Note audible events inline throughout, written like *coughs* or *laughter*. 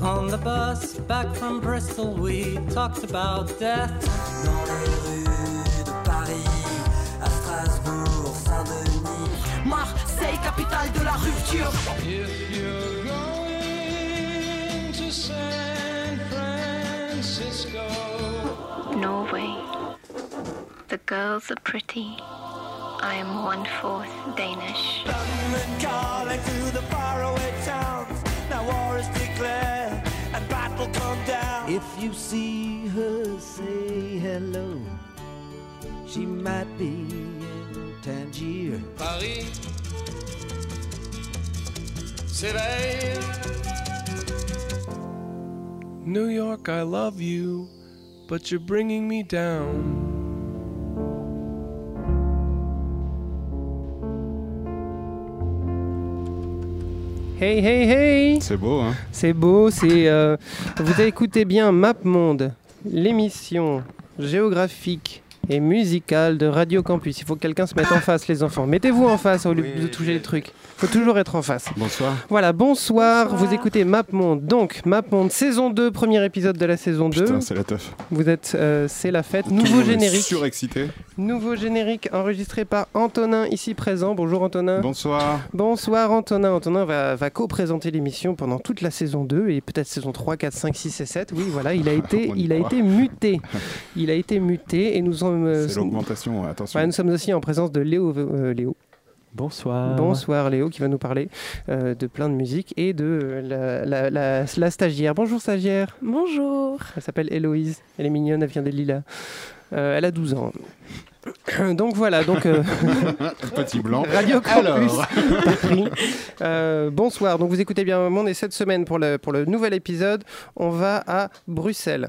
On the bus back from Bristol, we talked about death. Dans les rues de Paris, à Strasbourg, Saint-Denis. Marseille, capitale de la rupture. If you're going to San Francisco, Norway. The girls are pretty. I am one fourth Danish. London calling to the faraway towns. Now war is declared and battle come down. If you see her, say hello. She might be in Tangier. Paris s'éveille. New York, I love you, but you're bringing me down. Hey, hey, hey. C'est beau, hein. C'est beau, c'est... euh, vous écoutez bien Map Monde, l'émission géographique et musicale de Radio Campus. Il faut que quelqu'un se mette en face, les enfants. Mettez-vous en face au lieu de toucher les trucs. Il faut toujours être en face. Bonsoir. Voilà, bonsoir. Vous écoutez Map Monde. Donc, Map Monde, saison 2, premier épisode de la saison 2. Putain, c'est la teuf. Vous êtes... euh, c'est la fête. Nouveau générique. Surexcité. Nouveau générique enregistré par Antonin, ici présent. Bonjour Antonin. Bonsoir. Bonsoir Antonin. Antonin va, va co-présenter l'émission pendant toute la saison 2 et peut-être saison 3, 4, 5, 6 et 7. Oui, voilà, il a *laughs* été, il a croit. été muté. Il a été muté et nous sommes, euh, C'est l'augmentation, attention. voilà, nous sommes aussi en présence de Léo. euh, Léo. Bonsoir. Bonsoir Léo qui va nous parler euh, de plein de musique et de euh, la, la- la- la stagiaire. Bonjour stagiaire. Bonjour. Elle s'appelle Héloïse. Elle est mignonne, elle vient des Lilas. Euh, elle a 12 ans. *coughs* Donc voilà, donc euh, *laughs* Petit blanc. Radio Campus. *laughs* Euh, bonsoir, donc vous écoutez bien Monde et cette semaine pour le, pour le nouvel épisode, on va à Bruxelles.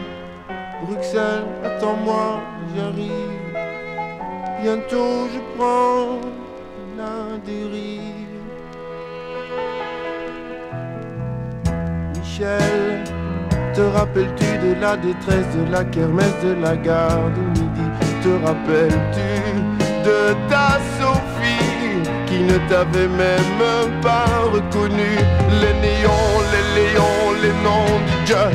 Bruxelles, attends-moi, j'arrive. Bientôt je prends la dérive. Michel, te rappelles-tu de la détresse de la kermesse de la gare de midi? Te rappelles-tu de ta Sophie ne t'avait même pas reconnu. Les néons, les léons, les noms du Dieu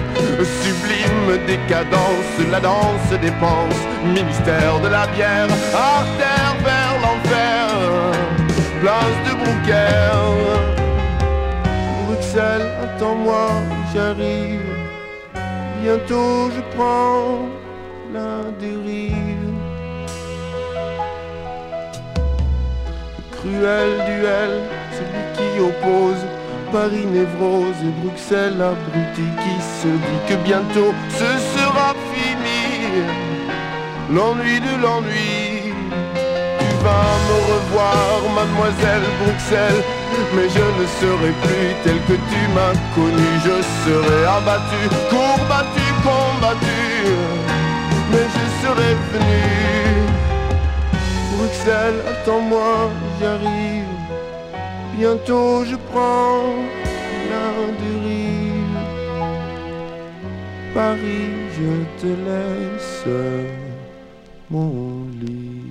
Sublime décadence, la danse des penses. Ministère de la bière, artère vers l'enfer. Place de Brouckère. Bruxelles, attends-moi, j'arrive. Bientôt je prends la dérive cruel duel, celui qui oppose Paris névrose et Bruxelles abruti qui se dit que bientôt ce sera fini. L'ennui de l'ennui. Tu vas me revoir mademoiselle Bruxelles Mais je ne serai plus tel que tu m'as connu. Je serai abattu, courbattu, combattu Mais je serai venu Bruxelles, attends-moi, j'arrive Bientôt je prends la dérive Paris, je te laisse mon lit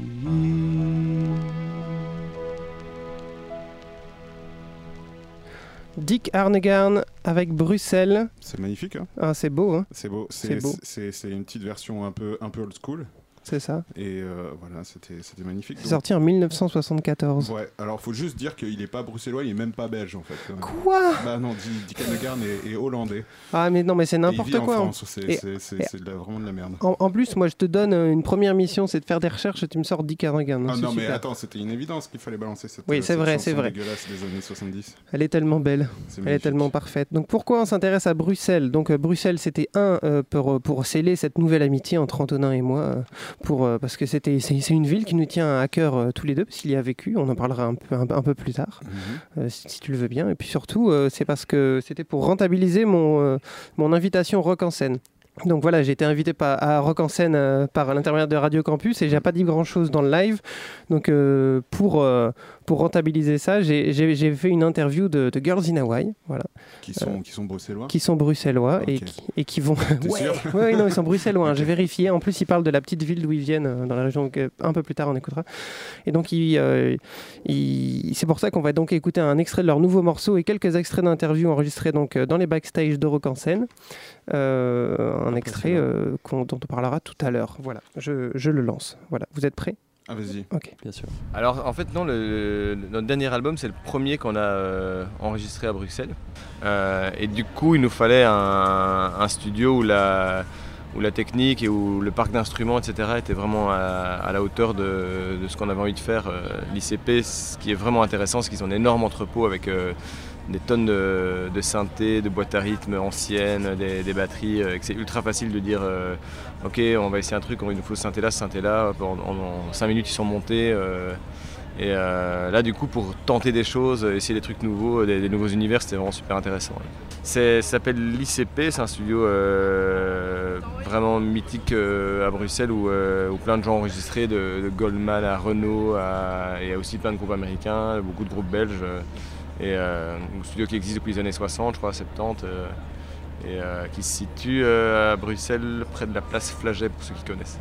Dick Arnegarn avec Bruxelles. C'est magnifique, hein Ah, c'est beau, hein C'est beau. C'est une petite version un peu, un peu old school. C'est ça. Et euh, voilà, c'était magnifique. C'est sorti en 1974. Ouais, alors faut juste dire qu'il est pas bruxellois, il est même pas belge en fait. Quoi? Bah non, Di- Dick Hanegarn est, est hollandais. Ah mais non mais c'est n'importe quoi. hein. C'est vraiment de la merde. En, en plus, moi, je te donne euh, une première mission, c'est de faire des recherches et tu me sors Dick donc Ah non mais super. attends, c'était une évidence qu'il fallait balancer cette Oui, euh, c'est vrai, c'est vrai. dégueulasse des années 70. Elle est tellement belle, elle est tellement parfaite. Donc pourquoi on s'intéresse à Bruxelles? Donc euh, Bruxelles, c'était un euh, pour, pour sceller cette nouvelle amitié entre Antonin et moi, pour, euh, parce que c'était c'est une ville qui nous tient à cœur euh, tous les deux, parce qu'il y a vécu. On en parlera un peu, un, un peu plus tard, Mhm. euh, si, si tu le veux bien. Et puis surtout, c'est parce que c'était pour rentabiliser mon, mon invitation Rock en scène. Donc voilà, j'ai été invité par- à Rock en scène euh, par l'intermédiaire de Radio Campus et j'ai pas dit grand chose dans le live. Donc euh, pour, euh, pour rentabiliser ça, j'ai- fait une interview de, de Girls in Hawaii, voilà, Qui sont, qui sont bruxellois. qui sont bruxellois et, Ok. qui, et qui vont. *laughs* Ouais, sûr ouais, non, ils sont bruxellois. hein, J'ai vérifié. En plus, ils parlent de la petite ville d'où ils viennent, euh, dans la région. un peu plus tard, on écoutera. Et donc, euh, c'est pour ça qu'on va donc écouter un extrait de leur nouveau morceau et quelques extraits d'interviews enregistrés donc euh, dans les backstage de Rock en scène. Euh, un extrait euh, qu'on- dont on parlera tout à l'heure. Voilà, je, je le lance. Voilà, vous êtes prêts? Ah vas-y. Ok. Bien sûr. Alors en fait non, le, le- notre dernier album c'est le premier qu'on a euh, enregistré à Bruxelles. Euh, et du coup il nous fallait un, un studio où la, où la technique et où le parc d'instruments etc. était vraiment à, à la hauteur de, de ce qu'on avait envie de faire. Euh, L'ICP ce qui est vraiment intéressant c'est qu'ils ont un énorme entrepôt avec euh, des tonnes de, de synthés, de boîtes à rythme anciennes, des, batteries, euh, et c'est ultra facile de dire euh, ok on va essayer un truc, il nous faut synthé là, synthé là, en, 5 minutes ils sont montés. euh, et là du coup pour tenter des choses, essayer des trucs nouveaux, des, nouveaux univers, c'était vraiment super intéressant. Ça s'appelle l'ICP, c'est un studio vraiment mythique à Bruxelles où, plein de gens ont enregistré, de, Goldman à Renault, et aussi plein de groupes américains, beaucoup de groupes belges. Euh, et euh, un studio qui existe depuis les années 60, je crois, 70, euh, et euh, qui se situe euh, à Bruxelles, près de la place Flaget, pour ceux qui connaissent.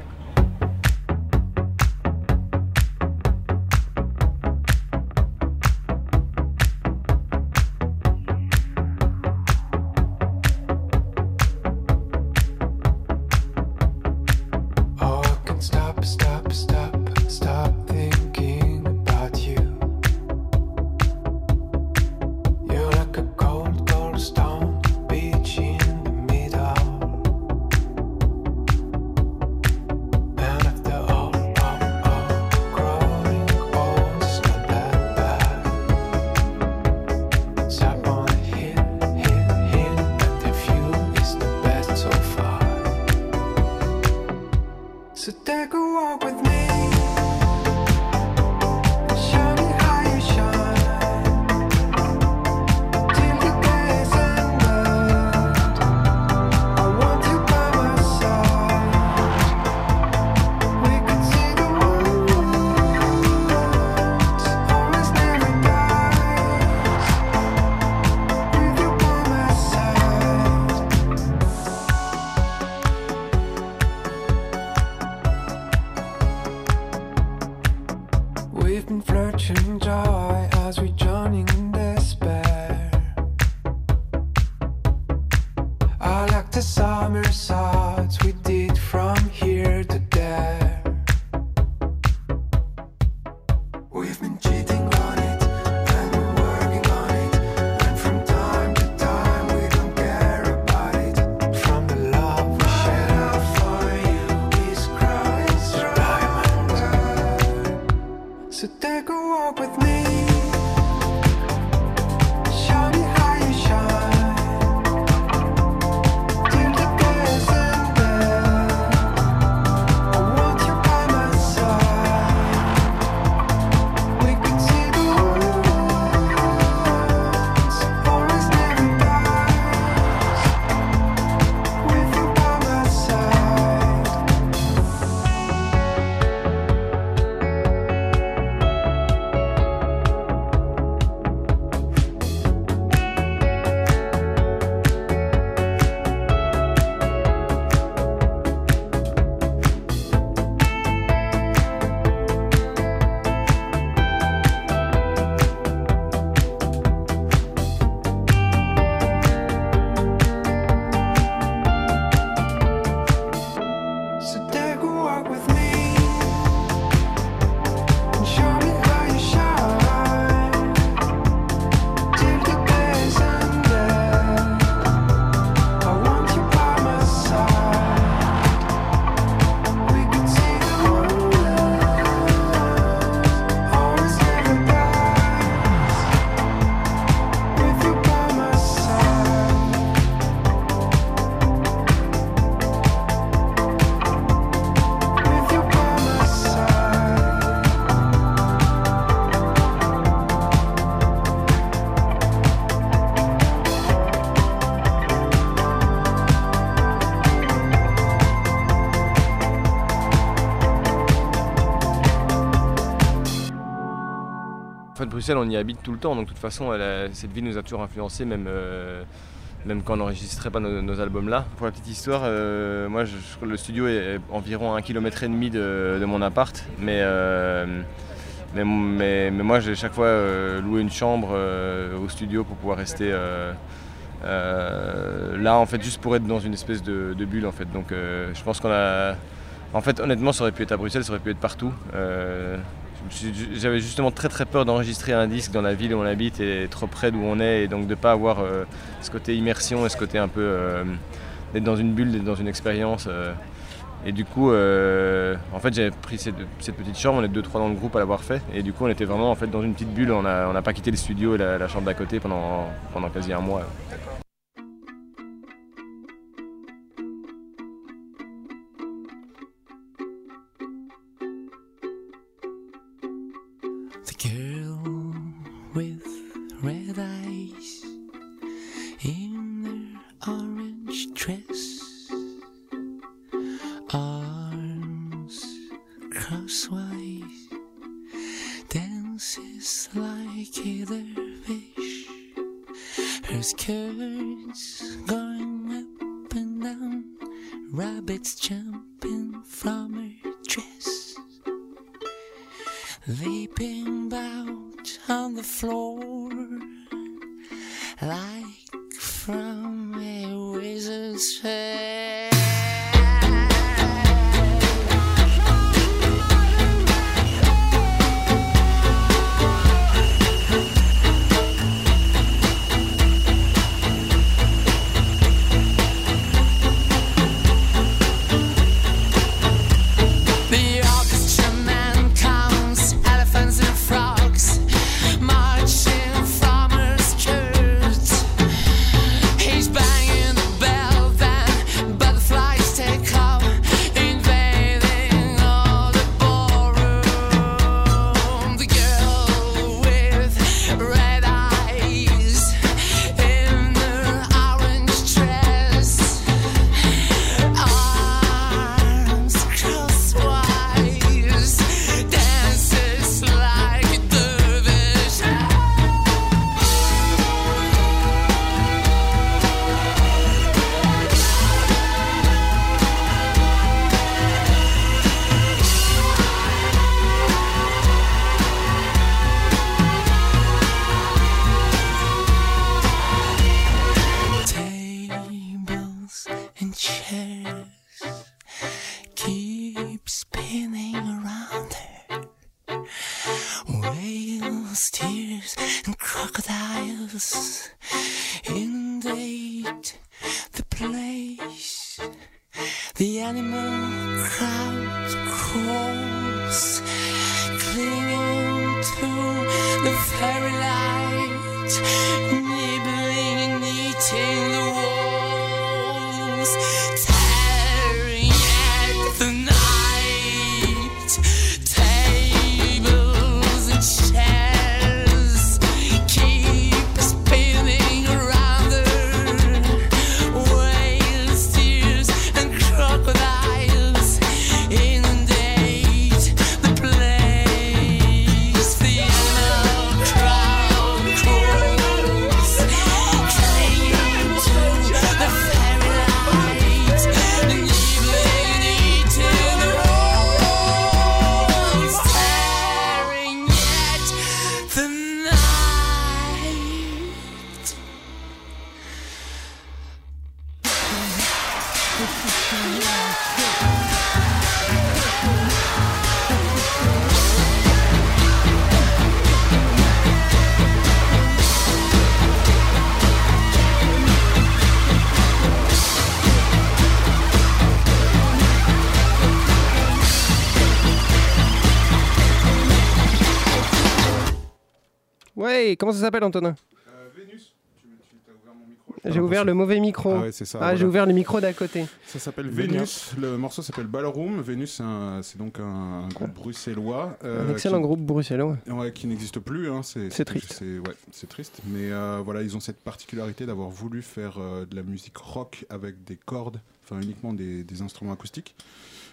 Bruxelles, on y habite tout le temps, donc de toute façon, cette ville nous a toujours influencé, même, euh, même quand on n'enregistrait pas nos, albums là. Pour la petite histoire, euh, moi, je- le studio est environ un kilomètre et demi de, mon appart, mais, euh, mais, mais, mais moi, j'ai chaque fois loué une chambre au studio pour pouvoir rester là, en fait, juste pour être dans une espèce de, de bulle, en fait. Donc, je pense qu'on a. En fait, honnêtement, ça aurait pu être à Bruxelles, ça aurait pu être partout. J'avais justement très très peur d'enregistrer un disque dans la ville où on habite et trop près d'où on est et donc de ne pas avoir euh, ce côté immersion et ce côté un peu euh, d'être dans une bulle, d'être dans une expérience. euh. et du coup, en fait, j'avais pris cette, petite chambre, on est deux trois dans le groupe à l'avoir fait et du coup, on était vraiment en fait dans une petite bulle. On n'a n'a pas quitté le studio et la, la chambre d'à côté pendant, pendant quasi un mois. Girl with red eyes ます。S'appelle Antonin J'ai ouvert le mauvais micro. Ah ouais, c'est ça, Ah, voilà. j'ai ouvert le micro d'à côté. Ça s'appelle Vénus. Vénus. Le morceau s'appelle Ballroom. Vénus, c'est donc un, un groupe bruxellois. euh, Un excellent qui- groupe bruxellois. Ouais, qui n'existe plus. hein, C'est triste. C'est ouais, c'est triste. Mais euh, voilà, ils ont cette particularité d'avoir voulu faire euh, de la musique rock avec des cordes, enfin uniquement des, des instruments acoustiques.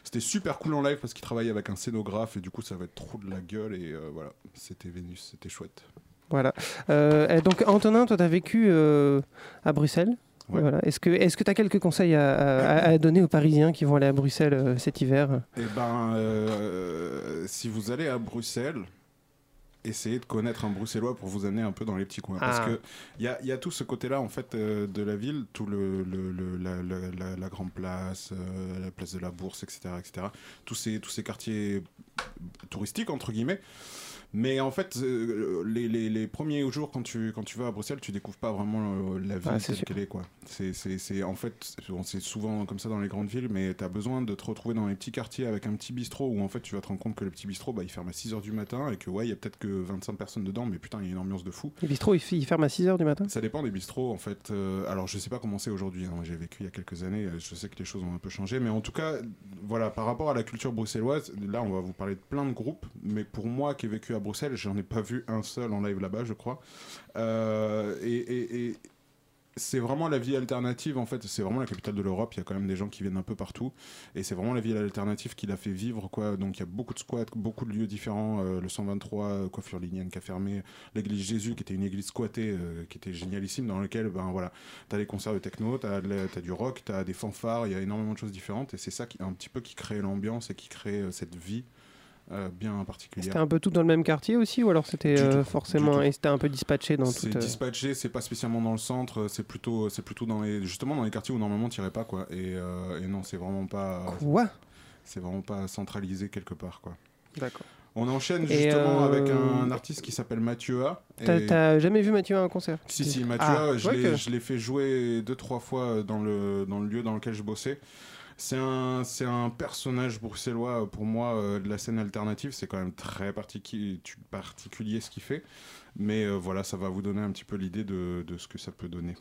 C'était super cool en live parce qu'il travaillait avec un scénographe et du coup ça va être trop de la gueule et euh, voilà, c'était Vénus, c'était chouette. Voilà. Euh, donc, Antonin, toi, tu as vécu euh, à Bruxelles. Ouais. Voilà. Est-ce que est-ce que tu as quelques conseils à, à- à donner aux Parisiens qui vont aller à Bruxelles euh, cet hiver? Eh ben, si vous allez à Bruxelles, essayez de connaître un Bruxellois pour vous amener un peu dans les petits coins. Parce Ah. que il y y a tout ce côté-là en fait euh, de la ville, tout le, le- le- la, la- la- la grande place, euh, la place de la Bourse, etc., etc. Tous ces tous ces quartiers touristiques entre guillemets. Mais en fait, euh, les, les- les premiers jours quand tu, quand tu vas à Bruxelles, tu découvres pas vraiment euh, la ville Ah, c'est telle qu'elle est. Quoi. C'est, c'est, c'est- en fait, c'est- souvent comme ça dans les grandes villes, mais tu as besoin de te retrouver dans les petits quartiers avec un petit bistrot où en fait tu vas te rendre compte que le petit bistrot, bah, il ferme à 6h du matin et que ouais, il y a peut-être que 25 personnes dedans, mais putain, il y a une ambiance de fou. Les bistrots, ils, ils ferment à 6h du matin? Ça dépend des bistrots en fait. Euh, alors je sais pas comment c'est aujourd'hui. hein. J'ai vécu il y a quelques années. Je sais que les choses ont un peu changé, mais en tout cas, voilà, par rapport à la culture bruxelloise, là on va vous parler de plein de groupes. Mais pour moi qui ai vécu à Bruxelles, j'en ai pas vu un seul en live là-bas, je crois. Euh, et, c'est vraiment la vie alternative en fait. C'est vraiment la capitale de l'Europe. Il y a quand même des gens qui viennent un peu partout. Et c'est vraiment la vie alternative qui l'a fait vivre quoi. Donc il y a beaucoup de squats, beaucoup de lieux différents. Euh, le 123, euh, coiffure lignane qui a fermé. L'église Jésus qui était une église squattée, qui était génialissime, dans lequel ben voilà, t'as des concerts de techno, t'as t'as du rock, t'as des fanfares. Il y a énormément de choses différentes. Et c'est ça qui un petit peu qui crée l'ambiance et qui crée cette vie euh, bien particulière. C'était un peu tout dans le même quartier aussi, ou alors c'était euh, tout, forcément. tout. Et c'était un peu dispatché dans C'est toute. euh, dispatché, c'est pas spécialement dans le centre, c'est plutôt, c'est plutôt dans les, justement dans les quartiers où normalement t'irais pas quoi. Et, et non, c'est vraiment pas. Quoi? C'est vraiment pas centralisé quelque part quoi. D'accord. On enchaîne justement euh, avec un artiste qui s'appelle Mathieu A. T'as Et- jamais vu Mathieu à un concert? Si, si, Mathieu, Ah, je ouais l'ai- que- je l'ai fait jouer deux, trois fois dans le, dans le lieu dans lequel je bossais. C'est un, c'est un personnage bruxellois, euh, pour moi, euh, de la scène alternative. C'est quand même très particulier ce qu'il fait. Mais euh, voilà, ça va vous donner un petit peu l'idée de ce que ça peut donner.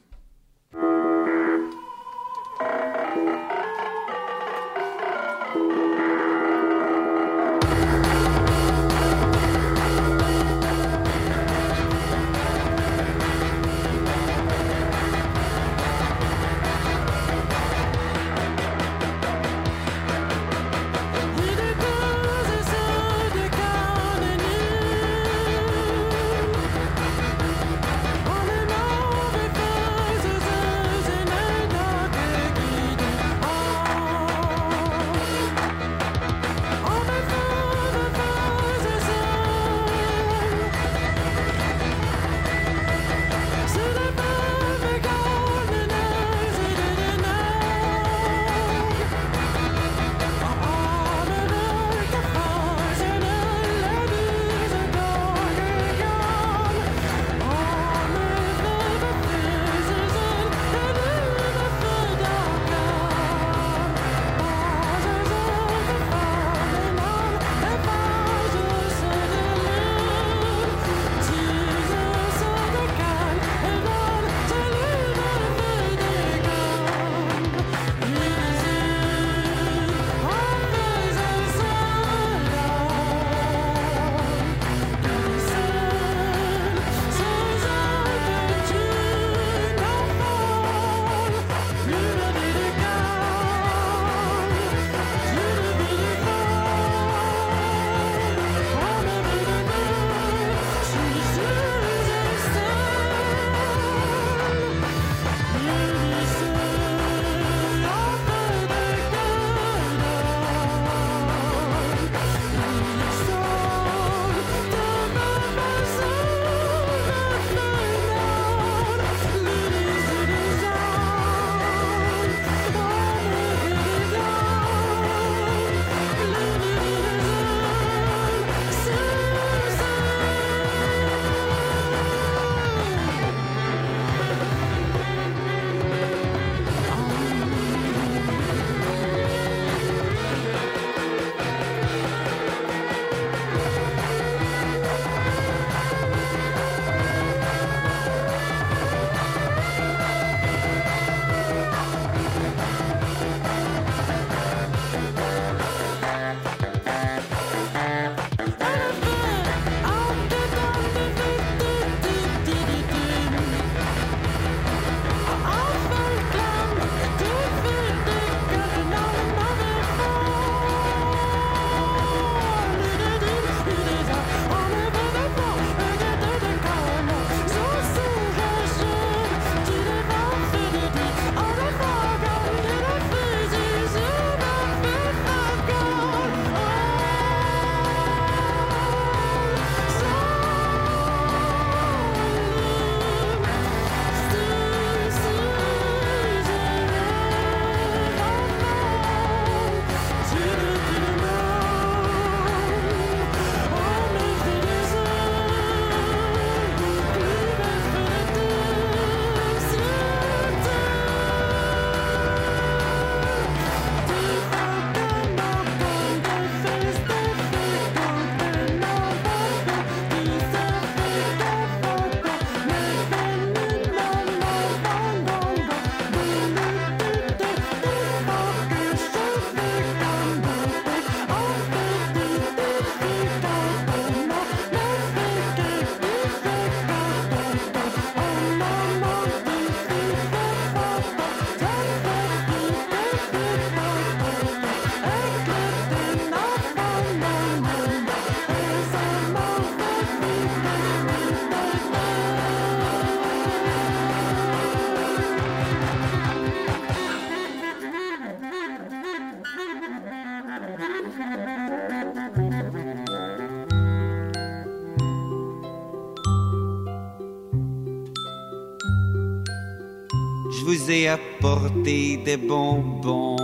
Ai apporté des bonbons.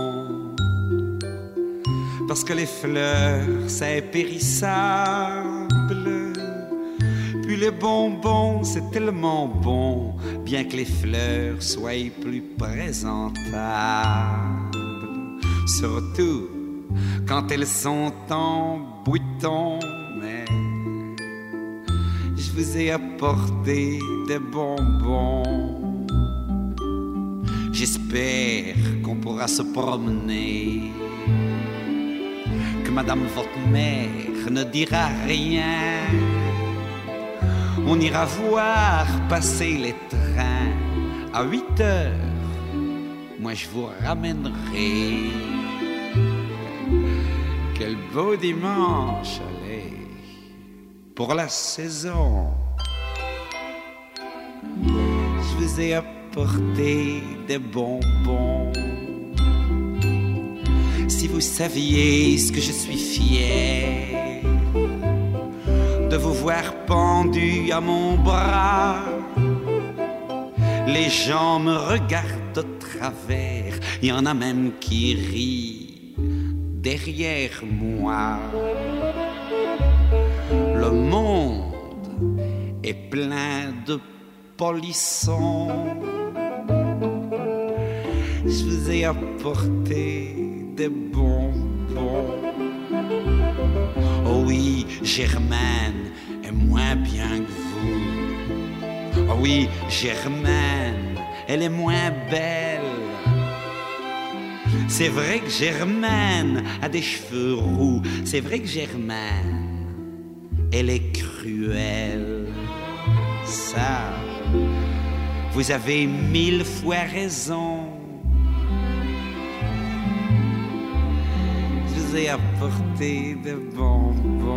Parce que les fleurs, c'est périssable. Puis les bonbons, c'est tellement bon, bien que les fleurs soient plus présentables. Surtout quand elles sont en bouton, mais je vous ai apporté des bonbons. J'espère qu'on pourra se promener, que Madame votre mère ne dira rien. On ira voir passer les trains à 8 heures. Moi je vous ramènerai. Quel beau dimanche, allez, pour la saison. Je vous ai des bonbons. Si vous saviez ce que je suis fier de vous voir pendu à mon bras. Les gens me regardent de travers, il y en a même qui rient derrière moi. Le monde est plein de polissons. Je vous ai apporté des bonbons. Oh oui, Germaine est moins bien que vous. Oh oui, Germaine, elle est moins belle. C'est vrai que Germaine a des cheveux roux. C'est vrai que Germaine, elle est cruelle. Ça, vous avez mille fois raison. Je vous ai apporté de bonbons.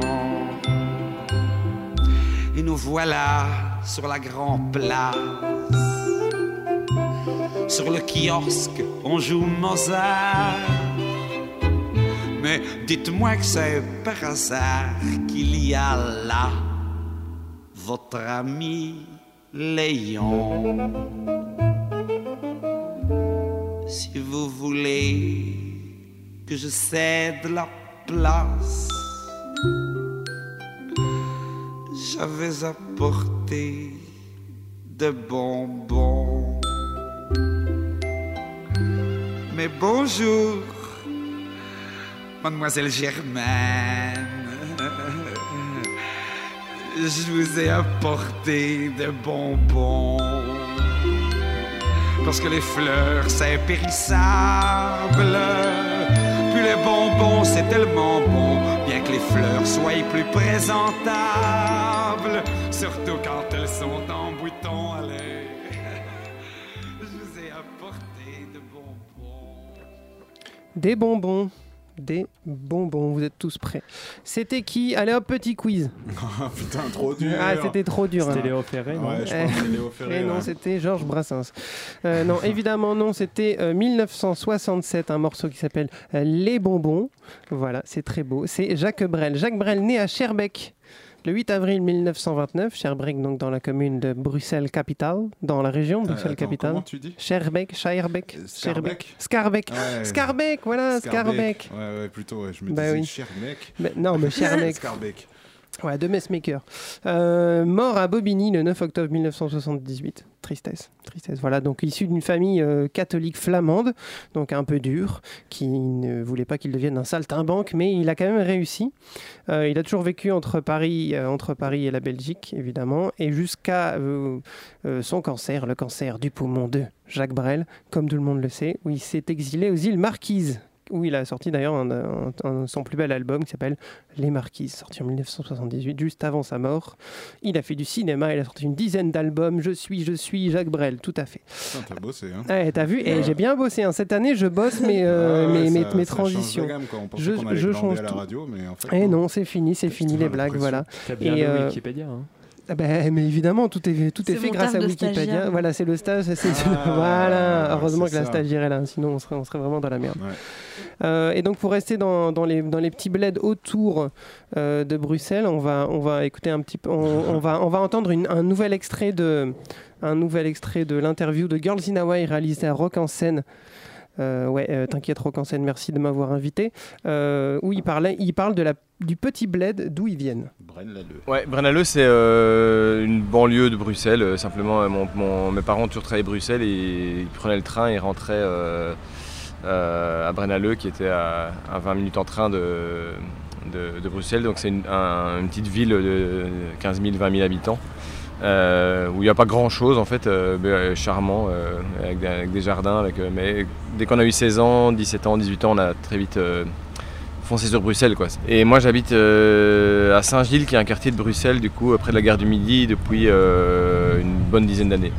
Et nous voilà sur la grande place. Sur le kiosque, on joue Mozart. Mais dites-moi que c'est par hasard qu'il y a là votre ami Léon. Si vous voulez que je cède la place, j'avais apporté de bonbons. Mais bonjour, mademoiselle Germaine. Je vous ai apporté de bonbons. Parce que les fleurs, c'est périssable. Puis les bonbons, c'est tellement bon. Bien que les fleurs soient plus présentables. Surtout quand elles sont en bouton. Allez. *laughs* Je vous ai apporté de bonbons. Des bonbons. Des bonbons, vous êtes tous prêts. C'était qui? Allez hop, petit quiz. *laughs* Ah, putain, trop dur. Ah, c'était trop dur. C'était hein. Léo Ferré, non? Ouais, je pense que c'est Léo Ferré. Eh non, ouais. c'était Georges Brassens. Euh, non, évidemment non, c'était euh, 1967, un morceau qui s'appelle euh, Les Bonbons. Voilà, c'est très beau. C'est Jacques Brel. Jacques Brel, né à Schaerbeek. Le 8 avril 1929, Schaerbeek, donc dans la commune de Bruxelles-Capitale, dans la région Euh, Bruxelles-Capitale. comment tu dis? Schaerbeek, Schaerbeek, Schaerbeek Schaerbeek. Ouais. Scarbeck, voilà, Scarbeck. Ouais, ouais, plutôt, ouais, je me Bah disais oui. Scherbeck. Mais- non, mais *laughs* Schaerbeek. Scarbeck. Ouais, de Messmaker. Euh, mort à Bobigny le 9 octobre 1978. Tristesse, tristesse. Voilà, donc issu d'une famille euh, catholique flamande, donc un peu dure, qui ne voulait pas qu'il devienne un saltimbanque, mais il a quand même réussi. Euh, il a toujours vécu entre Paris, entre Paris et la Belgique, évidemment, et jusqu'à son cancer, le cancer du poumon de Jacques Brel, comme tout le monde le sait, où il s'est exilé aux îles Marquises où il a sorti d'ailleurs un- un- un- son plus bel album qui s'appelle Les Marquises, sorti en 1978, juste avant sa mort. Il a fait du cinéma, il a sorti une dizaine d'albums. Je suis, je suis Jacques Brel, tout à fait. Putain, t'as bossé, hein. Ouais, t'as vu Et Ouais. j'ai bien bossé. hein. Cette année, je bosse mes, euh, Ah ouais, mes, mes, ça- mes ça change de transitions. gamme, quoi. On je je change à la radio, mais en fait, Eh non. non, c'est fini, c'est fini les blagues, voilà. T'as bien Et, euh, Wikipédia. hein. Ah ben, mais évidemment, tout est, tout est C'est fait grâce à Wikipédia. stagiaire. Voilà, c'est le stage. Ah, *laughs* voilà, heureusement que la stagiaire est là, sinon on serait, on serait vraiment dans la merde. Ouais. Euh, et donc pour rester dans, dans les, dans les petits bleds autour euh, de Bruxelles, on va, on va écouter un petit peu, on, on va, on va entendre une- un nouvel extrait de, un nouvel extrait de l'interview de Girls in Hawaii réalisée à Rock en scène. Euh, ouais, euh, t'inquiète Rock en scène, merci de m'avoir invité. Euh, où il parlait, il parle de la, du petit bled d'où ils viennent. Ouais, Brennaleux, c'est euh, une banlieue de Bruxelles. euh, simplement, euh, mon- mon- mes parents ont toujours travaillé à Bruxelles et ils prenaient le train et rentraient euh, euh, à Brennaleux, qui était à, à 20 minutes en train de, de- de Bruxelles. Donc, c'est une, un- une petite ville de 15 000, 20 000 habitants. Euh, où il n'y a pas grand chose en fait, euh, euh, charmant, avec, des, jardins. Mais dès qu'on a eu 16 ans, 17 ans, 18 ans, on a très vite foncé sur Bruxelles. Quoi. Et moi j'habite à Saint-Gilles, qui est un quartier de Bruxelles, du coup, près de la gare du Midi, depuis une bonne dizaine d'années.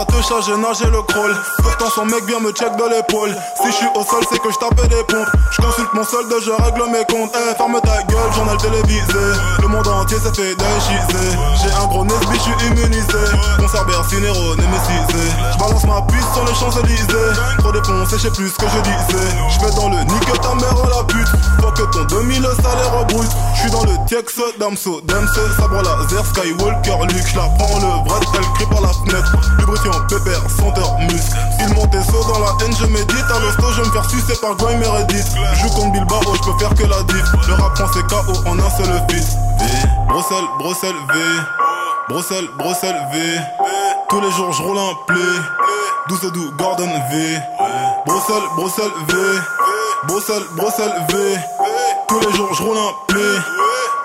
Dans touche, j'ai nagé le crawl. Pourtant, son mec vient me check de l'épaule. Si je suis au sol, c'est que je tapais des pompes. Je consulte mon solde, je règle mes comptes. Eh, ferme ta gueule, journal télévisé. Le monde entier s'est fait déchiser. J'ai un gros Nesby, je suis immunisé. Concert Bercinero, némécisé. Je balance ma puce sur les Champs-Élysées. Trop défoncé, je sais plus ce que je disais. Je vais dans le nique ta mère la pute. Faut que ton 2000 salaire brut. Je suis dans le Tiex, Damso, Damso, sabre laser, Skywalker, Luke. Je la prends le bras, elle crie par la fenêtre. Lubrifiant, pépère, senteur, muscle. Il monte et saut dans la haine, je médite. À l'hosto, je me faire sucer par Grime et Reddit. Joue contre Bilbao, je peux faire que la diff. Le rap français KO en un seul fils. V, Bruxelles, Bruxelles, V. Bruxelles, Bruxelles, V. Tous les jours, je roule un play. 12 et 12, Gordon V. Bruxelles, Bruxelles, V. Bruxelles, Bruxelles, V. Tous les jours, je roule un play.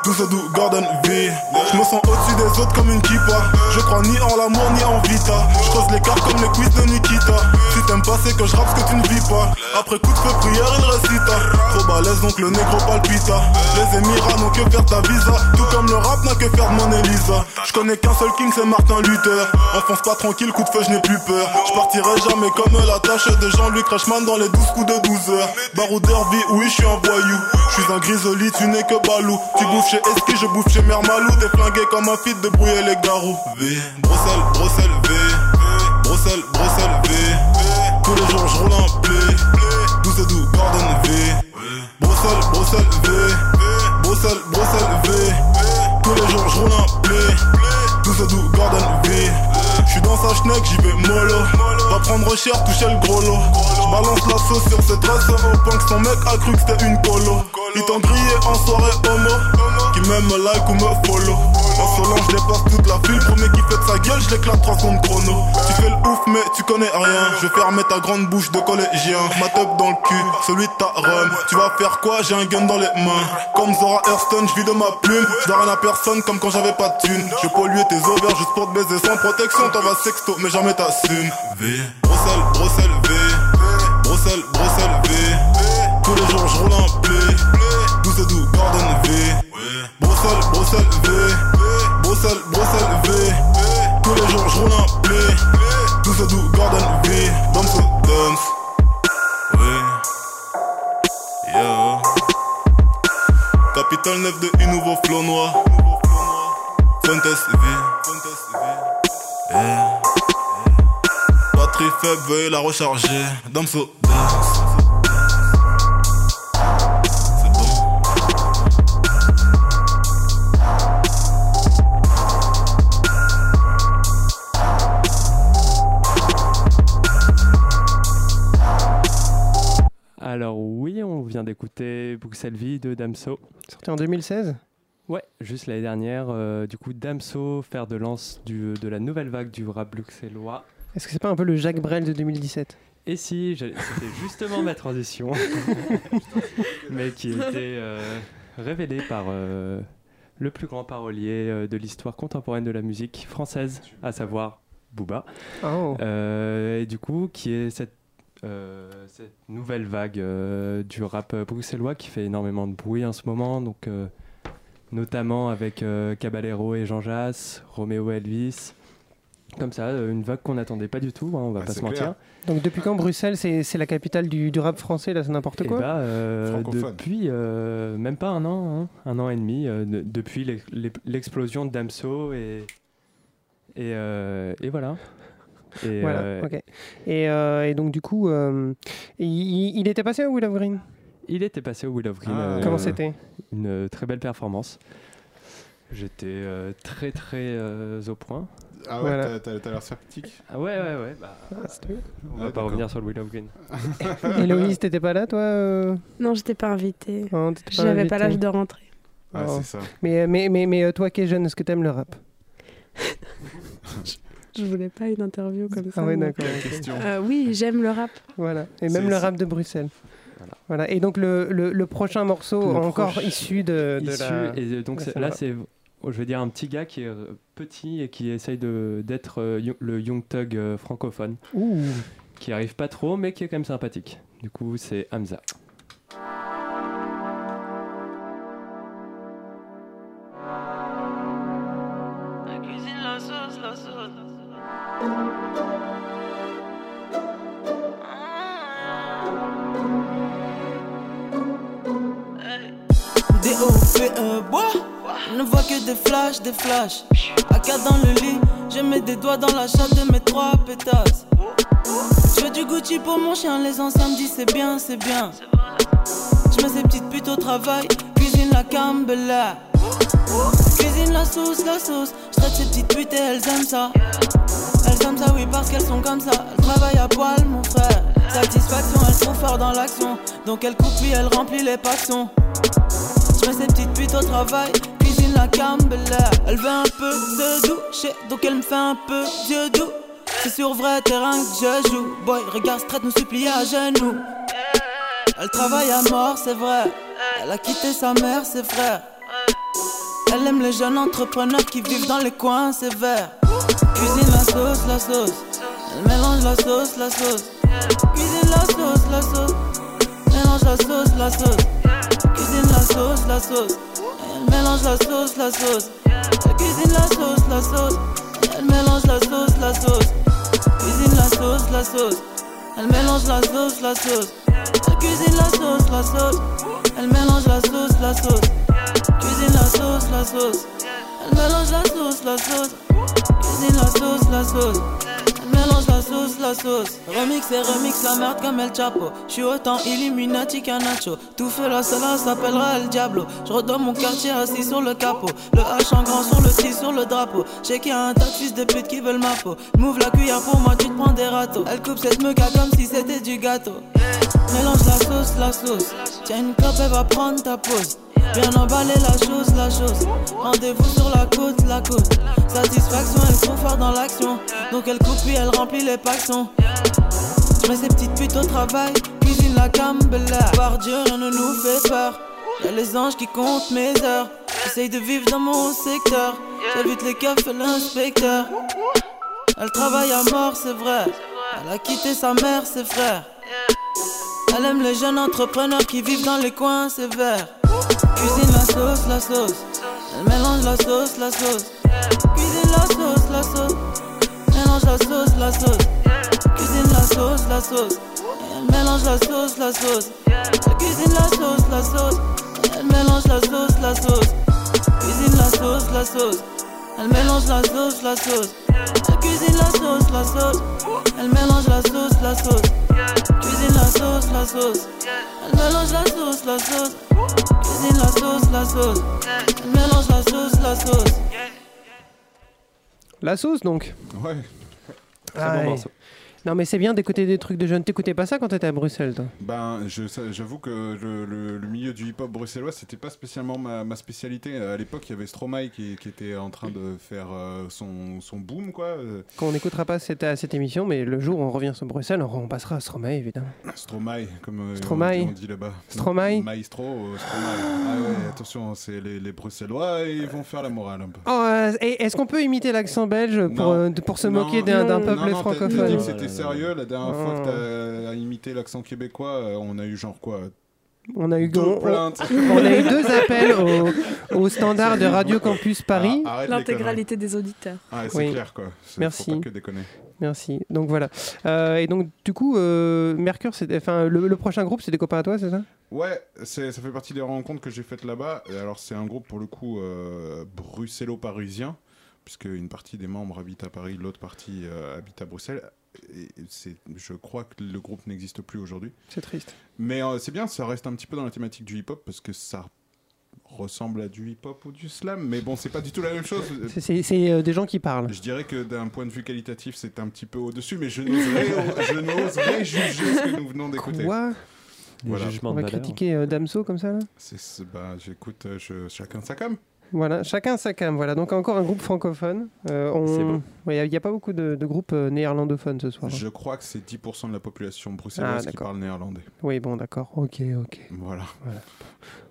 12 et 12, Gordon V. Me sens au-dessus des autres comme une kippa. Je crois ni en l'amour ni en vita. Je creuse les cartes comme les quiz de Nikita. Si t'aimes pas, c'est que je rappe ce que tu ne vis pas. Après coup de feu, prière, il récita. Trop balèze, donc le négro palpita. Les Émirats n'ont que faire ta visa. Tout comme le rap n'a que faire mon Elisa. Je connais qu'un seul king, c'est Martin Luther. Enfonce pas tranquille, coup de feu, je n'ai plus peur. Je partirai jamais comme la tâche de Jean-Luc Reichmann dans les 12 coups de 12 heures. Baroudeur vie, oui, je suis un voyou. Je suis un grisoli, tu n'es que balou. Tu bouffes chez Eski, je bouffe chez Mère Malou. T'es flingué comme un fit de brouiller les garous. V, Bruxelles, Bruxelles, V. Bruxelles, Bruxelles, V. Tous les jours, je roule un play. 12 et 12, Gordon V. Bruxelles, Bruxelles, V. Bruxelles, Bruxelles, V. Tous les jours, je roule un play. 12 et 12, Gordon V. J'suis dans sa schneck, j'y vais mollo. Va prendre cher, toucher le gros lot. J'balance la sauce sur cette race au que son mec a cru que c'était une colo. Ils t'ont grillé en soirée homo. Qui même me like ou me follow. En Solange, je dépasse toute la file. Premier qui fait de sa gueule, je l'éclate 3 secondes chrono. Tu fais le ouf, mais tu connais rien. Je vais fermer ta grande bouche de collégien. Ma teub dans le cul, celui de ta rhum. Tu vas faire quoi? J'ai un gun dans les mains. Comme Zora Hurston, je de ma plume. Je rien à personne comme quand j'avais pas de thune. Je polluer tes ovaires juste pour te baiser sans protection. T'en vas sexto, mais jamais t'assumes. V, Bruxelles, Bruxelles, V. Bruxelles, Bruxelles, V. Tous les jours, je roule un play. 12 et 12, Gordon V. Bruxelles, Bruxelles, V. Bruxelles, Bruxelles, V. Tous les jours, je roule un play. 12 et 12, Gordon V. Dance, dance. Oui. Yo. Capital 9 de une nouveau flow noir. Fuentes V. faible, veuillez la recharger. Alors oui, on vient d'écouter Bruxelles Vie de Damso. Sorti en 2016 Ouais, juste l'année dernière. euh, du coup, Damso, faire de lance du, de la nouvelle vague du rap bruxellois. Est-ce que c'est pas un peu le Jacques Brel de 2017 Et si, c'était justement ma transition, *laughs* mais qui était euh, révélée par euh, le plus grand parolier euh, de l'histoire contemporaine de la musique française, à savoir Booba. Oh. Euh, et du coup, qui est cette, euh, cette nouvelle vague euh, du rap bruxellois qui fait énormément de bruit en ce moment, donc euh, notamment avec euh, Caballero et Jean Jass, Roméo Elvis. Comme ça, euh, une vague qu'on n'attendait pas du tout, hein, on va Ah, pas se mentir. clair. Donc depuis quand Bruxelles, c'est la capitale du, du rap français, là c'est n'importe Eh quoi bah, euh, depuis euh, même pas un an, hein, un an et demi, euh, de- depuis l'ex- l'ex- l'explosion de Damso et, Et, euh, et voilà. Et, Voilà, euh, ok. Et, euh, et donc, du coup, euh, il, était passé à Will of Green Il était passé au Will of Green. Ah. euh, Comment c'était Une très belle performance. J'étais euh, très très euh, au point. Ah ouais, Voilà. t'as- t'as t'as l'air sceptique. Ah ouais, ouais, ouais. Bah, Ah, on Ouais, va pas revenir sur le Will of Green. *laughs* Héloïse, t'étais pas là, toi euh Non, j'étais pas invitée. Non, t'étais pas J'avais pas l'âge de rentrer. Ouais, Oh. c'est ça. Mais, mais, mais, mais euh, toi qui es jeune, est-ce que t'aimes le rap? *laughs* Je voulais pas une interview comme ça. Ah ouais, d'accord. Euh, oui, j'aime le rap. Voilà. Et C'est- même le rap de Bruxelles. Voilà. Et donc le, le, le prochain morceau, Le encore proche- issu de, de Issu, la... et donc là c'est je veux dire un petit gars qui est euh, petit et qui essaye de d'être euh, le young thug euh, francophone Ouh. qui arrive pas trop mais qui est quand même sympathique du coup c'est Hamza La cuisine, la sauce, la sauce. D.O.P.E. bois ne vois que des flashs, des flashs. AK dans le lit, je mets des doigts dans la chatte de mes trois pétasses. Je veux du Gucci pour mon chien, les anciens me disent c'est bien, c'est bien. Je mets ces petites putes au travail, cuisine la cambella. Cuisine la sauce, la sauce, je traite ces petites putes et elles aiment ça. Elles aiment ça oui parce qu'elles sont comme ça. Elles travaillent à poil mon frère. Satisfaction, elles sont fortes dans l'action. Donc elles coupent puis elles remplissent les passions. Je mets ces petites putes au travail, cuisine la. Elle veut un peu de douche, donc elle me fait un peu Dieu doux. C'est sur vrai terrain que je joue. Boy, regarde, traite nous supplier à genoux. Elle travaille à mort, c'est vrai. Elle a quitté sa mère, ses frères. Elle aime les jeunes entrepreneurs qui vivent dans les coins sévères. Cuisine la sauce, la sauce. Elle mélange la sauce, la sauce. Cuisine la sauce, la sauce. Mélange la sauce, la sauce. Cuisine la sauce, la sauce. Mélange la sauce, la sauce. Elle cuisine la sauce, la sauce. Elle mélange la sauce, la sauce. Cuisine la sauce, la sauce. Elle mélange la sauce, la sauce. Elle cuisine la sauce, la sauce. Elle mélange la sauce, la sauce. Cuisine la sauce, la sauce. Elle mélange la sauce, la sauce. Cuisine la sauce, la sauce. Mélange la sauce, la sauce. Remix et remix la merde comme El Chapo. J'suis autant Illuminati qu'un nacho. Tout fait là, cela s'appellera El Diablo. Je redonne mon quartier assis sur le capot. Le H en grand sur le T sur le drapeau. J'sais qu'il y a un tas de fils de pute qui veulent ma peau. Move la cuillère pour moi, tu te prends des râteaux. Elle coupe cette meuca comme si c'était du gâteau. Mélange la sauce, la sauce. Tiens une clope, elle va prendre ta pause. Bien emballer la chose, la chose. Rendez-vous sur la côte, la côte. Satisfaction, sont fortes dans l'action. Donc elle coupe puis elle remplit les paxons. Je mets ces petites putes au travail, cuisine la cambella. Par Dieu, rien ne nous fait peur. Y'a les anges qui comptent mes heures. J'essaye de vivre dans mon secteur. J'évite les keufs et l'inspecteur. Elle travaille à mort, c'est vrai. Elle a quitté sa mère, ses frères. Elle aime les jeunes entrepreneurs qui vivent dans les coins sévères. Cuisine la sauce, la sauce. Elle mélange la sauce, la sauce. Cuisine la sauce, la sauce. Mélange la sauce, la sauce. Cuisine la sauce, la sauce. Elle mélange la sauce, la sauce. Cuisine la sauce, la sauce. Elle mélange la sauce, la sauce. Cuisine la sauce, la sauce. Elle mélange la sauce, la sauce. Elle cuisine la sauce, la sauce. Elle mélange la sauce, la sauce. Cuisine la sauce, la sauce. Elle mélange la sauce, la sauce. Cuisine la sauce, la sauce. Elle mélange la sauce, la sauce. La sauce, donc Ouais. Très bon ouais. morceau. Non, mais c'est bien d'écouter des trucs de jeunes. T'écoutais pas ça quand t'étais à Bruxelles, toi? Ben, j'avoue que le, le- le milieu du hip-hop bruxellois, c'était pas spécialement ma, ma spécialité. À l'époque, il y avait Stromae qui, qui était en train de faire euh, son, son boom, quoi. Euh, Quand on n'écoutera pas cette, cette émission, mais le jour où on revient sur Bruxelles, on, on passera à Stromae, évidemment. Stromae, comme euh, Stromae. on dit, on dit là-bas. *laughs* Stromae. Maestro, euh, Stromae. Ah ouais, attention, c'est les, les Bruxellois, ils vont faire la morale un peu. Oh, euh, et est-ce qu'on peut imiter l'accent belge pour, euh, pour se Non. moquer d'un Non, peuple non, francophone? T'as c'était sérieux. La dernière fois que Oh. t'as imité l'accent québécois, euh, on a eu genre quoi On a eu, Deux on, plaintes. *laughs* on a eu deux appels au, au standard de Radio Campus Paris. Ah, L'intégralité des auditeurs. Ah, c'est Oui. clair quoi. Merci. Faut pas que déconner. Merci. Donc voilà. Euh, et donc du coup, euh, Mercure, c'était, enfin, le, le prochain groupe, c'est des copains à toi, c'est ça? Ouais, ça fait partie des rencontres que j'ai faites là-bas. Et alors, c'est un groupe pour le coup euh, bruxello-parisien. puisque une partie des membres habite à Paris, l'autre partie euh, habite à Bruxelles. Je crois que le groupe n'existe plus aujourd'hui. C'est triste. Mais euh, c'est bien, ça reste un petit peu dans la thématique du hip-hop parce que ça ressemble à du hip-hop ou du slam, mais bon, c'est pas du tout la même chose. C'est- C'est c'est, euh, des gens qui parlent. Je dirais que d'un point de vue qualitatif, c'est un petit peu au-dessus, mais je n'oserais, *laughs* je n'oserais juger ce que nous venons d'écouter. Quoi? Voilà. On va critiquer euh, Damso comme ça là? C'est, c'est- bah, j'écoute euh, je- chacun sa cam. Voilà, chacun sa cam. Voilà, donc encore un groupe francophone. Euh, on- C'est. Ouais, Il n'y a, pas beaucoup de, de groupes euh, néerlandophones ce soir. hein. Je crois que c'est 10% de la population Ah, bruxelloise qui d'accord. parle néerlandais. Oui, bon, d'accord. Ok, ok. Voilà.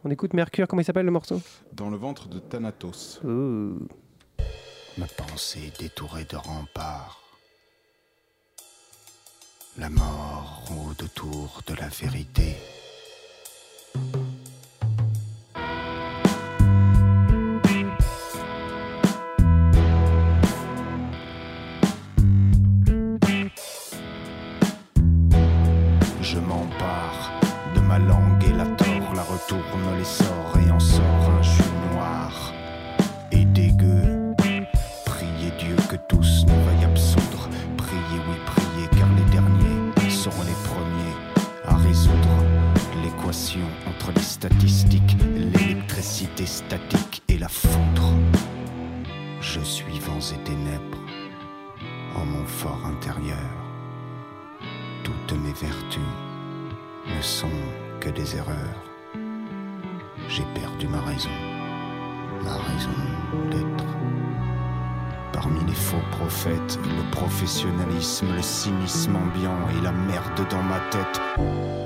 On écoute Mercure. Comment il s'appelle le morceau? Dans le ventre de Thanatos. Ma pensée détourée de remparts. La mort au autour de la vérité. Le cynisme ambiant et la merde dans ma tête.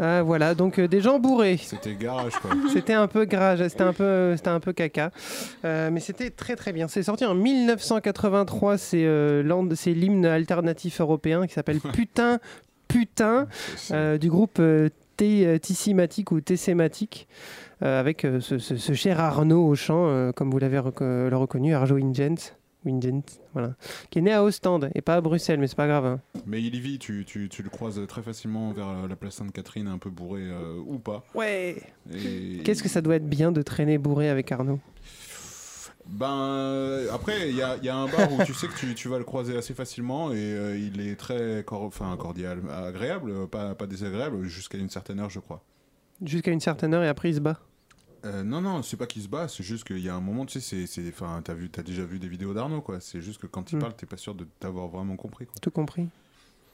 Ah, voilà, donc euh, des gens bourrés. C'était garage quoi. C'était un peu garage, c'était un peu, c'était un peu caca, Euh, mais c'était très très bien. C'est sorti en 1983. C'est euh, c'est l'hymne alternatif européen qui s'appelle Putain Putain du groupe T- Tissimatic ou Tessématic. euh, avec ce, ce- ce cher Arnaud au chant, comme vous l'avez le reconnu, Arjo Ingent, Ingent, voilà, qui est né à Ostende et pas à Bruxelles, mais c'est pas grave. hein. Mais il y vit, tu, tu, tu le croises très facilement vers euh, la place Sainte-Catherine, un peu bourré euh, ou pas. Ouais. Et- Qu'est-ce que ça doit être bien de traîner bourré avec Arnaud? Ben euh, après, il y a, y a un bar où tu sais que tu, tu vas le croiser assez facilement et euh, il est très cor- enfin, cordial, agréable, pas, pas désagréable, jusqu'à une certaine heure, je crois. Jusqu'à une certaine heure et après il se bat. Euh, non, non, c'est pas qu'il se bat, c'est juste qu'il y a un moment, tu sais, c'est- c'est, enfin, t'as vu, t'as déjà vu des vidéos d'Arnaud, quoi. C'est juste que quand il Mm. parle, t'es pas sûr de t'avoir vraiment compris, quoi. Tout compris.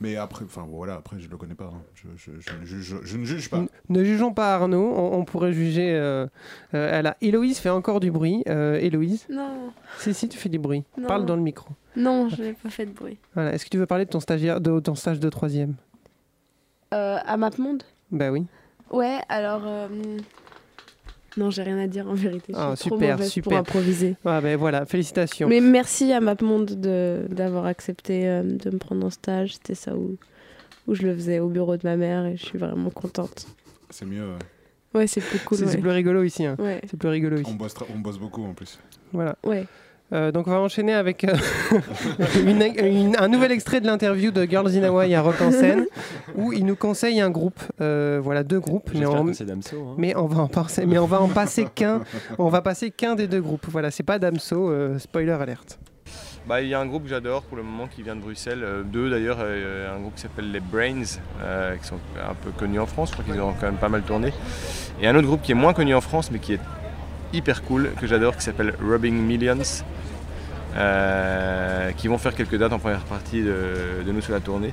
Mais après, enfin voilà, après je le connais pas, hein. je, je- je ne juge, je ne juge pas. N- Ne jugeons pas Arnaud, on, on pourrait juger. Euh, euh, elle a- Héloïse fait encore du bruit. Euh, Héloïse Non, Si, si, tu fais du bruit. Non. Parle dans le micro. non, je n'ai pas fait de bruit. Voilà. Est-ce que tu veux parler de ton, stagiaire, de ton stage de troisième? Euh, à MapMonde? Bah oui. Ouais, alors. Non, j'ai rien à dire en vérité. Je Ah, suis trop super, mauvaise super. pour improviser. Ah, ben voilà, félicitations. Mais merci à MapMonde de- d'avoir accepté euh, de me prendre en stage. C'était ça où, où je le faisais au bureau de ma mère et je suis vraiment contente. C'est mieux. ouais. Ouais, c'est plus cool. C'est ouais. plus rigolo ici. hein. Ouais. C'est plus rigolo ici. On bosse, tra- on bosse beaucoup en plus. Voilà. Ouais. Euh, donc on va enchaîner avec euh, *laughs* une- une- un nouvel extrait de l'interview de Girls in Hawaii à Rock en scène où il nous conseille un groupe, euh, voilà deux groupes, mais J'espère on, que c'est Damso, hein. mais on va en passer, mais on va en passer qu'un, on va passer qu'un des deux groupes. Voilà, c'est pas Damso, euh, spoiler alerte. Bah, il y a un groupe que j'adore pour le moment qui vient de Bruxelles, euh, deux d'ailleurs, euh, un groupe qui s'appelle les Brains, euh, qui sont un peu connus en France, je crois qu'ils ont quand même pas mal tourné. Et un autre groupe qui est moins connu en France mais qui est hyper cool, que j'adore, qui s'appelle Rubbing Millions, euh, qui vont faire quelques dates en première partie de, nous sur la tournée.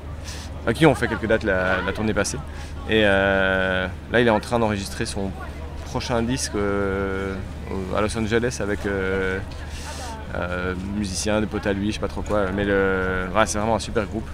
Enfin, qui ont fait quelques dates la, tournée passée. Et euh, là, il est en train d'enregistrer son prochain disque euh, à Los Angeles avec musiciens, des potes à lui, je sais pas trop quoi. Mais c'est vraiment un super groupe.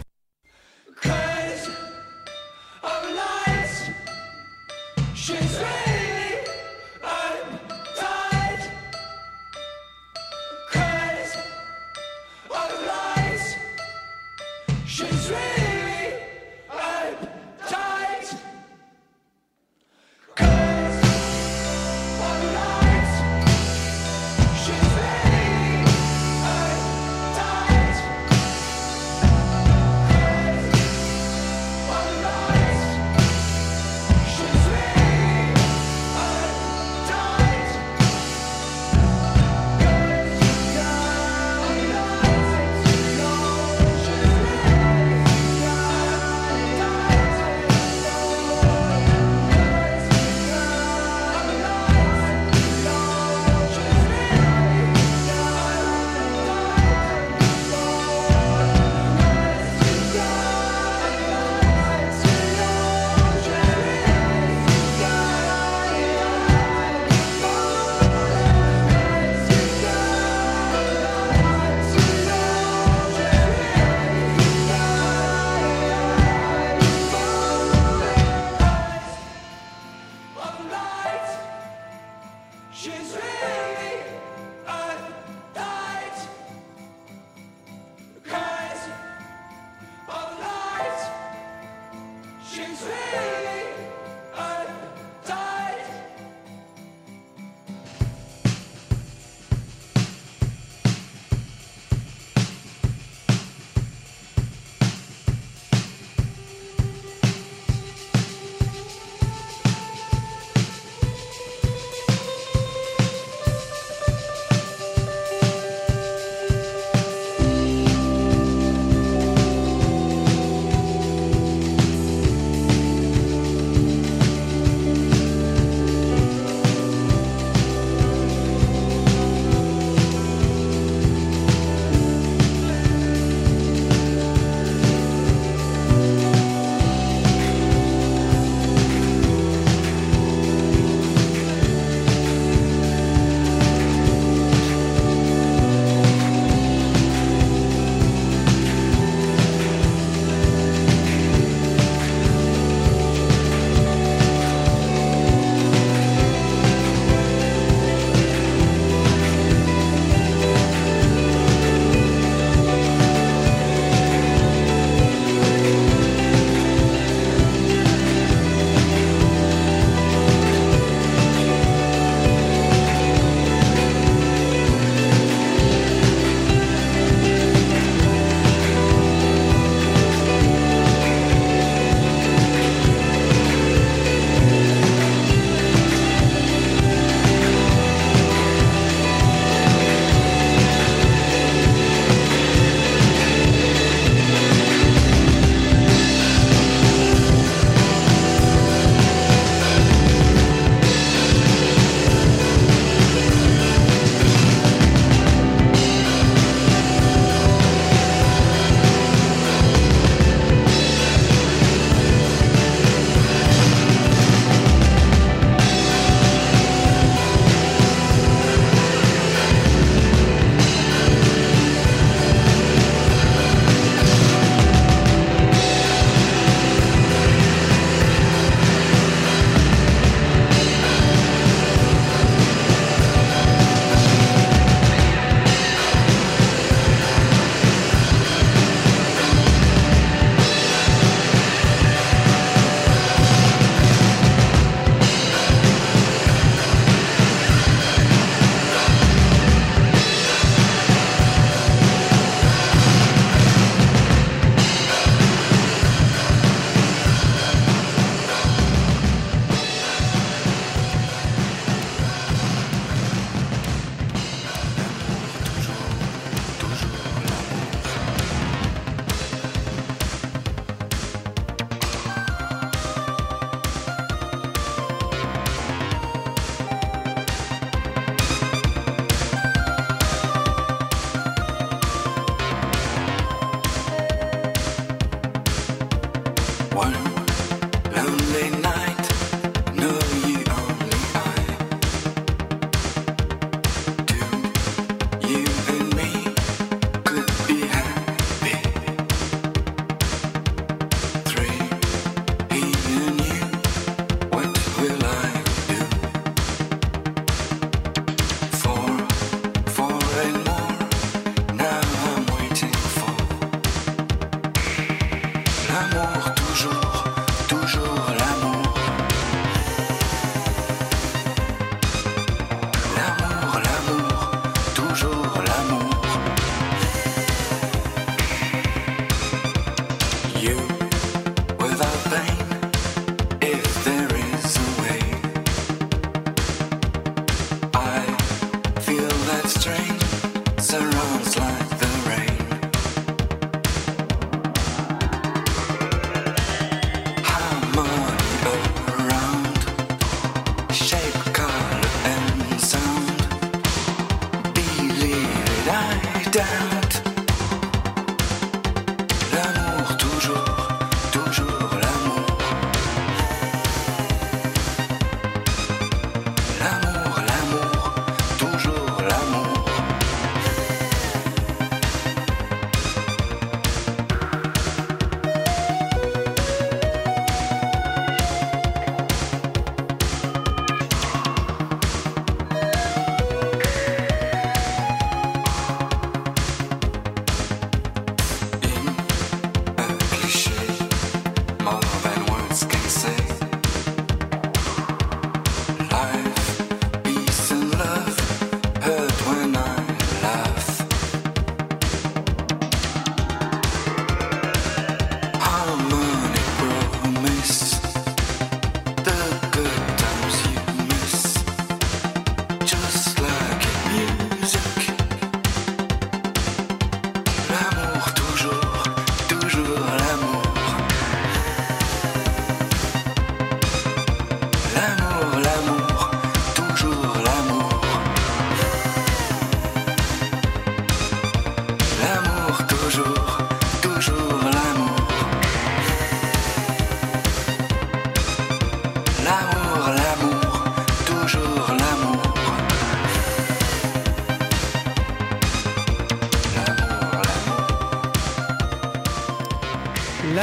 L'amour toujours,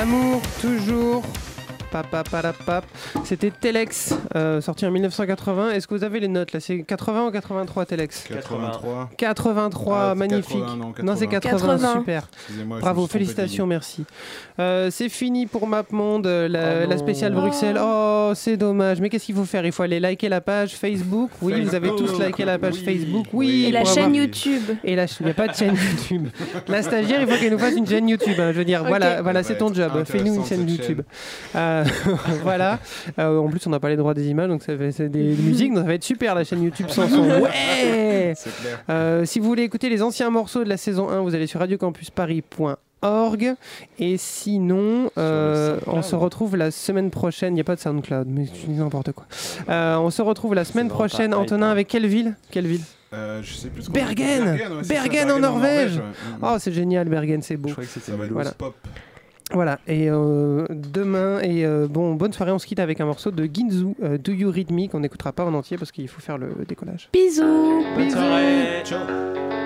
L'amour, toujours. C'était Telex, euh, sorti en 1980. Est-ce que vous avez les notes là? C'est 80 ou 83 Telex? 83. 83, Ah, magnifique. 80, non, c'est 80, 80. super. Bravo, félicitations, merci. Euh, c'est fini pour MapMonde, euh, la, Oh la spéciale Bruxelles. Oh, c'est dommage. Mais qu'est-ce qu'il faut faire? Il faut aller liker la page Facebook. Oui, vous avez tous liké la page Facebook. Oui. Et la chaîne avoir- YouTube. Et la ch- il n'y a pas de chaîne *laughs* YouTube. La stagiaire, il faut qu'elle nous fasse une chaîne YouTube. hein. Je veux dire, voilà, voilà c'est ton job. Fais-nous une chaîne YouTube. Euh, *laughs* voilà. Euh, en plus, on n'a pas les droits des images, donc ça fait des *laughs* musiques. Donc ça va être super la chaîne YouTube sans son. *laughs* Ouais clair. Euh, si vous voulez écouter les anciens morceaux de la saison 1, vous allez sur radiocampusparis.org. Et sinon, euh, on se retrouve la semaine prochaine. Il n'y a pas de SoundCloud, mais je dis n'importe quoi. Euh, on se retrouve la semaine prochaine. Antonin, hype. avec quelle ville? Quelle ville? Euh, je sais plus Bergen ouais, c'est ça, Bergen en Norvège ouais. Oh, c'est génial, Bergen, c'est beau. Je croyais que c'était. Voilà. pop. Voilà, et euh, demain, et euh, bon, bonne soirée, on se quitte avec un morceau de Ginzu, euh, Do You Read Me, qu'on n'écoutera pas en entier parce qu'il faut faire le décollage. Bisous. Bonne soirée. Ciao.